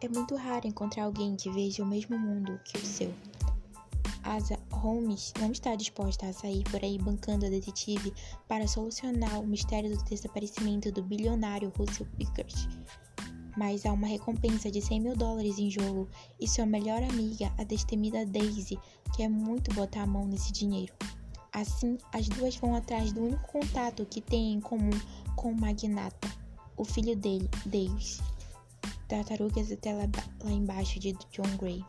É muito raro encontrar alguém que veja o mesmo mundo que o seu. Asa Holmes não está disposta a sair por aí bancando a detetive para solucionar o mistério do desaparecimento do bilionário Russell Pickard. Mas há uma recompensa de 100 mil dólares em jogo e sua melhor amiga, a destemida Daisy, quer muito botar a mão nesse dinheiro. Assim, as duas vão atrás do único contato que têm em comum com o magnata, o filho dele, Davis. Tartarugas até lá, lá embaixo de John Gray.